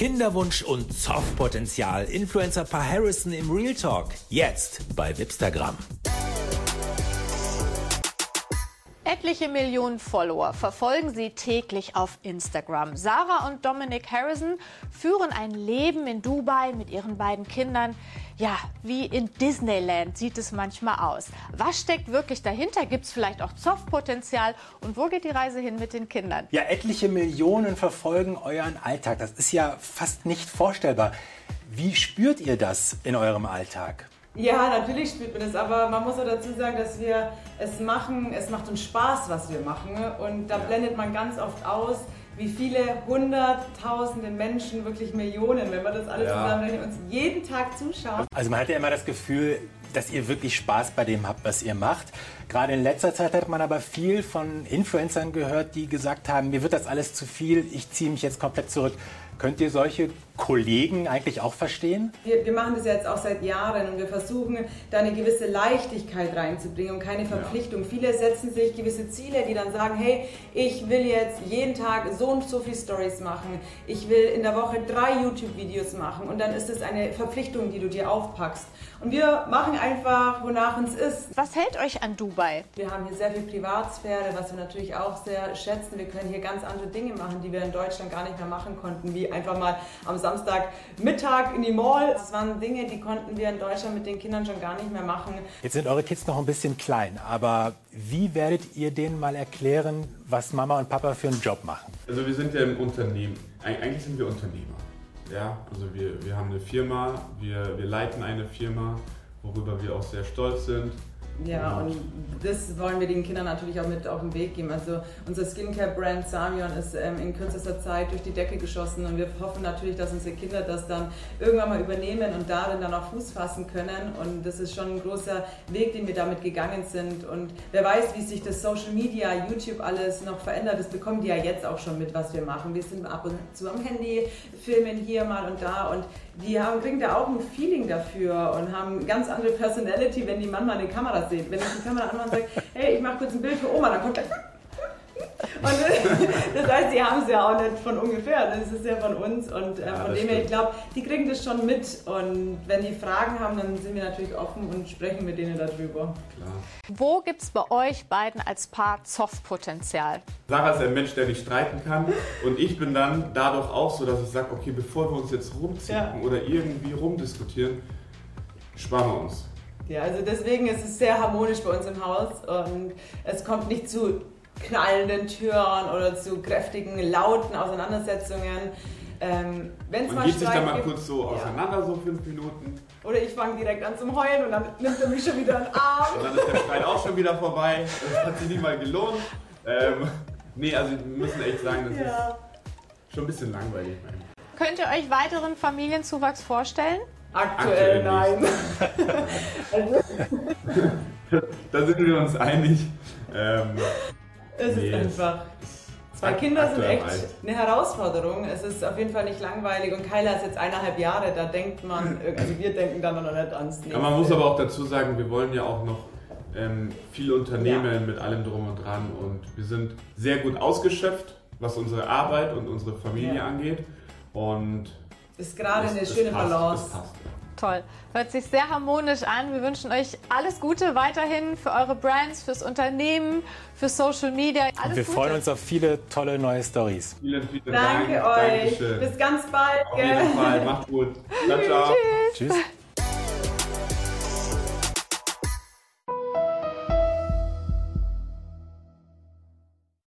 Kinderwunsch und Zoff-Potenzial. Influencer-Paar Harrison im Real Talk. Jetzt bei Wipstagram. Etliche Millionen Follower verfolgen sie täglich auf Instagram. Sarah und Dominic Harrison führen ein Leben in Dubai mit ihren beiden Kindern. Ja, wie in Disneyland sieht es manchmal aus. Was steckt wirklich dahinter? Gibt es vielleicht auch Zoff-Potenzial? Und wo geht die Reise hin mit den Kindern? Ja, etliche Millionen verfolgen euren Alltag. Das ist ja fast nicht vorstellbar. Wie spürt ihr das in eurem Alltag? Ja, natürlich spürt man das, aber man muss auch dazu sagen, dass wir es machen, es macht uns Spaß, was wir machen. Und da blendet man ganz oft aus, wie viele hunderttausende Menschen, wirklich Millionen, wenn man das alles ja. zusammenrechnet, uns jeden Tag zuschauen. Also man hat ja immer das Gefühl, dass ihr wirklich Spaß bei dem habt, was ihr macht. Gerade in letzter Zeit hat man aber viel von Influencern gehört, die gesagt haben, mir wird das alles zu viel, ich ziehe mich jetzt komplett zurück. Könnt ihr solche Kollegen eigentlich auch verstehen? Wir, wir, machen das jetzt auch seit Jahren und wir versuchen da eine gewisse Leichtigkeit reinzubringen und keine Verpflichtung. Ja. Viele setzen sich gewisse Ziele, die dann sagen, hey, ich will jetzt jeden Tag so und so viele Stories machen. Ich will in der Woche drei YouTube-Videos machen und dann ist es eine Verpflichtung, die du dir aufpackst. Und wir machen einfach, wonach uns ist. Was hält euch an Dubai? Wir haben hier sehr viel Privatsphäre, was wir natürlich auch sehr schätzen. Wir können hier ganz andere Dinge machen, die wir in Deutschland gar nicht mehr machen konnten, wie einfach mal am Samstagmittag in die Mall. Das waren Dinge, die konnten wir in Deutschland mit den Kindern schon gar nicht mehr machen. Jetzt sind eure Kids noch ein bisschen klein, aber wie werdet ihr denen mal erklären, was Mama und Papa für einen Job machen? Also wir sind ja im Unternehmen. Eigentlich sind wir Unternehmer. Ja, also wir, wir haben eine Firma, wir, wir leiten eine Firma, worüber wir auch sehr stolz sind. Ja, und das wollen wir den Kindern natürlich auch mit auf den Weg geben. Also unser Skincare-Brand Samion ist ähm, in kürzester Zeit durch die Decke geschossen und wir hoffen natürlich, dass unsere Kinder das dann irgendwann mal übernehmen und darin dann auch Fuß fassen können. Und das ist schon ein großer Weg, den wir damit gegangen sind. Und wer weiß, wie sich das Social Media, YouTube alles noch verändert, das bekommen die ja jetzt auch schon mit, was wir machen. Wir sind ab und zu am Handy, filmen hier mal und da und die haben, kriegen da auch ein Feeling dafür und haben ganz andere Personality, wenn die manchmal eine Kamera sehen. Wenn ich die Kamera anmache und sage, hey, ich mache kurz ein Bild für Oma, dann kommt gleich und das heißt, sie haben es ja auch nicht von ungefähr, das ist ja von uns und äh, ja, von dem her, ich glaube, die kriegen das schon mit und wenn die Fragen haben, dann sind wir natürlich offen und sprechen mit denen darüber. Klar. Wo gibt es bei euch beiden als Paar Zoff-Potenzial? Sarah ist ein Mensch, der nicht streiten kann und ich bin dann dadurch auch so, dass ich sage, okay, bevor wir uns jetzt rumziehen ja. oder irgendwie rumdiskutieren, sparen wir uns. Ja, also deswegen ist es sehr harmonisch bei uns im Haus und es kommt nicht zu knallenden Türen oder zu kräftigen, lauten Auseinandersetzungen. Ähm, wenn's Man geht sich dann mal gibt, kurz so auseinander, ja. so fünf Minuten. Oder ich fange direkt an zum Heulen und dann nimmt er mich schon wieder in den Arm. Und dann ist der Streit auch schon wieder vorbei. Das hat sich nicht mal gelohnt. Ähm, nee, also wir müssen echt sagen, das ja. ist schon ein bisschen langweilig. Könnt ihr euch weiteren Familienzuwachs vorstellen? Aktuell, Aktuell nein. da sind wir uns einig. Ähm, es nee, ist einfach. Zwei Kinder sind echt eine Herausforderung. Es ist auf jeden Fall nicht langweilig und Kyla ist jetzt eineinhalb Jahre, da denkt man, also wir denken dann noch nicht ans nächste. Ja, man muss aber auch dazu sagen, wir wollen ja auch noch ähm, viel unternehmen ja. mit allem drum und dran und wir sind sehr gut ausgeschöpft, was unsere Arbeit und unsere Familie ja. angeht und ist gerade eine schöne passt, Balance. Toll. Hört sich sehr harmonisch an. Wir wünschen euch alles Gute weiterhin für eure Brands, fürs Unternehmen, für Social Media. Alles wir Gute. freuen uns auf viele tolle neue Stories. Vielen, vielen Dank. Danke euch. Dankeschön. Bis ganz bald. Auf jeden Fall. Macht gut. Ciao, ciao. Tschüss. Tschüss.